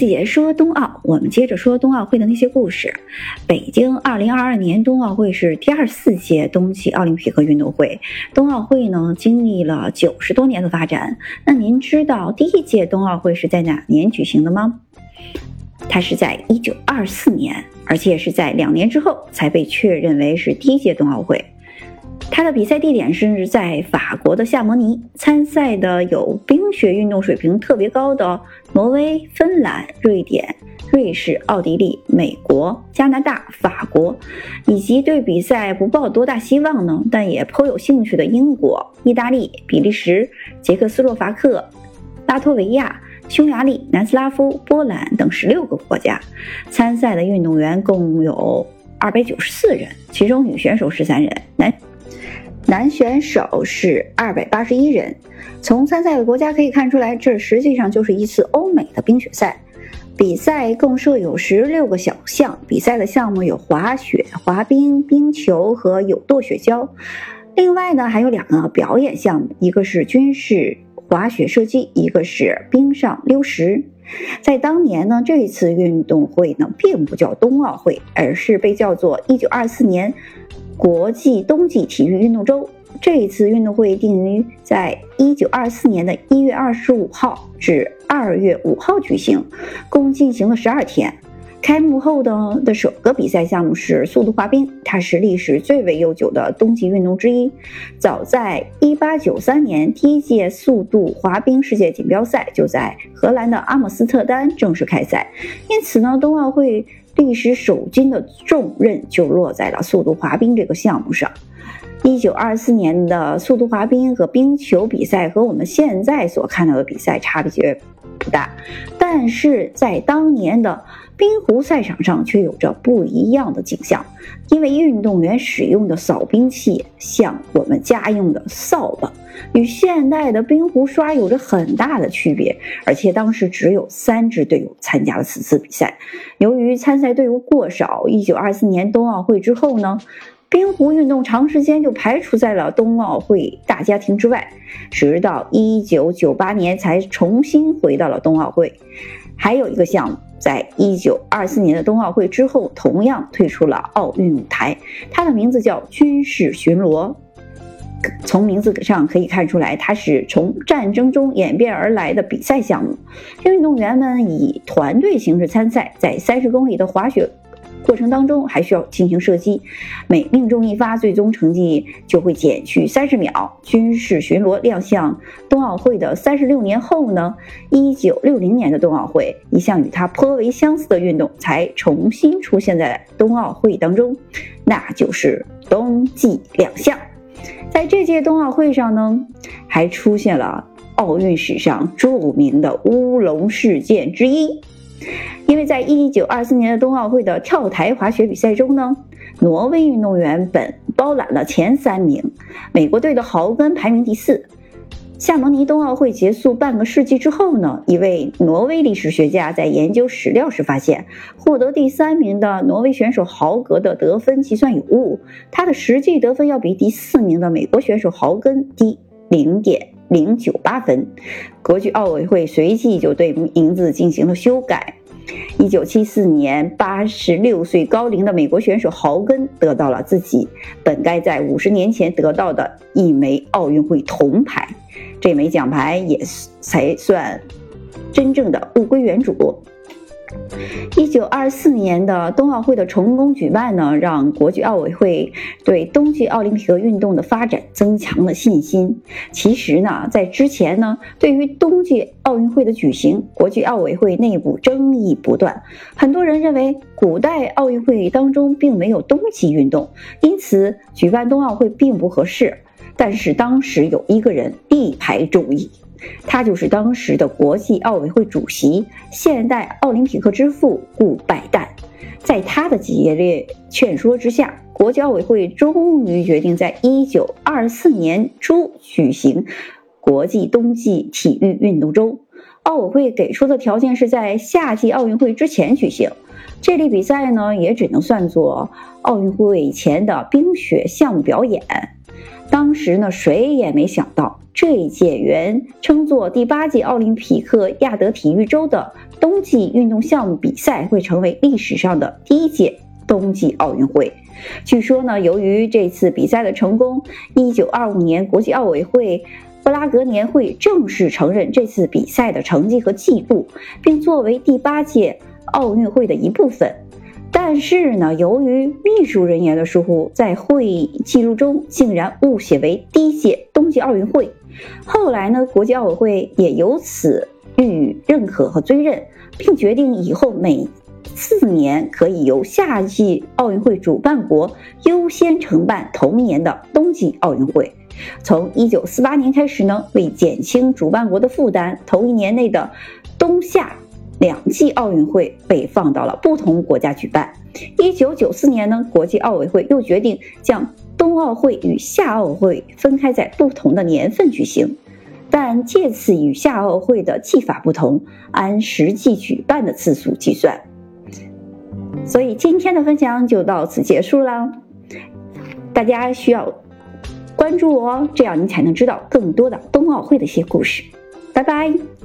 解说冬奥，我们接着说冬奥会的那些故事。北京2022年冬奥会是第二四届冬季奥林匹克运动会。冬奥会呢，经历了九十多年的发展。那您知道第一届冬奥会是在哪年举行的吗？它是在1924年，而且是在两年之后才被确认为是第一届冬奥会。它的比赛地点是在法国的夏摩尼，参赛的有冰雪运动水平特别高的挪威、芬兰、瑞典、瑞士、奥地利、美国、加拿大、法国，以及对比赛不抱多大希望呢，但也颇有兴趣的英国、意大利、比利时、捷克斯洛伐克、拉脱维亚、匈牙利、南斯拉夫、波兰等十六个国家。参赛的运动员共有二百九十四人，其中女选手十三人，男。男选手是二百八十一人。从参赛的国家可以看出来，这实际上就是一次欧美的冰雪赛。比赛共设有十六个小项，比赛的项目有滑雪、滑冰、冰球和有舵雪橇。另外呢，还有两个表演项目，一个是军事滑雪射击，一个是冰上溜石。在当年呢，这次运动会呢并不叫冬奥会，而是被叫做一九二四年。国际冬季体育运动周这一次运动会定于在一九二四年的一月二十五号至二月五号举行，共进行了十二天。开幕后的的首个比赛项目是速度滑冰，它是历史最为悠久的冬季运动之一。早在一八九三年，第一届速度滑冰世界锦标赛就在荷兰的阿姆斯特丹正式开赛，因此呢，冬奥会。历史首金的重任就落在了速度滑冰这个项目上。一九二四年的速度滑冰和冰球比赛和我们现在所看到的比赛差别不大，但是在当年的冰壶赛场上却有着不一样的景象，因为运动员使用的扫冰器像我们家用的扫把。与现代的冰壶刷有着很大的区别，而且当时只有三支队伍参加了此次比赛。由于参赛队伍过少，一九二四年冬奥会之后呢，冰壶运动长时间就排除在了冬奥会大家庭之外，直到一九九八年才重新回到了冬奥会。还有一个项目，在一九二四年的冬奥会之后，同样退出了奥运舞台，它的名字叫军事巡逻。从名字上可以看出来，它是从战争中演变而来的比赛项目。运动员们以团队形式参赛，在三十公里的滑雪过程当中，还需要进行射击。每命中一发，最终成绩就会减去三十秒。军事巡逻亮相冬奥会的三十六年后呢？一九六零年的冬奥会，一项与它颇为相似的运动才重新出现在冬奥会当中，那就是冬季两项。在这届冬奥会上呢，还出现了奥运史上著名的乌龙事件之一，因为在一九二四年的冬奥会的跳台滑雪比赛中呢，挪威运动员本包揽了前三名，美国队的豪根排名第四。夏蒙尼冬奥会结束半个世纪之后呢，一位挪威历史学家在研究史料时发现，获得第三名的挪威选手豪格的得分计算有误，他的实际得分要比第四名的美国选手豪根低零点零九八分。国际奥委会随即就对名字进行了修改。一九七四年，八十六岁高龄的美国选手豪根得到了自己本该在五十年前得到的一枚奥运会铜牌。这枚奖牌也才算真正的物归原主。一九二四年的冬奥会的成功举办呢，让国际奥委会对冬季奥林匹克运动的发展增强了信心。其实呢，在之前呢，对于冬季奥运会的举行，国际奥委会内部争议不断。很多人认为，古代奥运会当中并没有冬季运动，因此举办冬奥会并不合适。但是当时有一个人力排众议，他就是当时的国际奥委会主席、现代奥林匹克之父顾拜旦。在他的激烈劝说之下，国际奥委会终于决定在1924年初举行国际冬季体育运动周。奥委会给出的条件是在夏季奥运会之前举行。这类比赛呢，也只能算作奥运会前的冰雪项目表演。当时呢，谁也没想到，这一届原称作第八届奥林匹克亚德体育周的冬季运动项目比赛会成为历史上的第一届冬季奥运会。据说呢，由于这次比赛的成功，一九二五年国际奥委会布拉格年会正式承认这次比赛的成绩和记录，并作为第八届奥运会的一部分。但是呢，由于秘书人员的疏忽，在会议记录中竟然误写为第一届冬季奥运会。后来呢，国际奥委会也由此予以认可和追认，并决定以后每四年可以由夏季奥运会主办国优先承办同年的冬季奥运会。从1948年开始呢，为减轻主办国的负担，同一年内的冬夏。两季奥运会被放到了不同国家举办。一九九四年呢，国际奥委会又决定将冬奥会与夏奥会分开在不同的年份举行，但这次与夏奥会的技法不同，按实际举办的次数计算。所以今天的分享就到此结束了。大家需要关注我哦，这样你才能知道更多的冬奥会的一些故事。拜拜。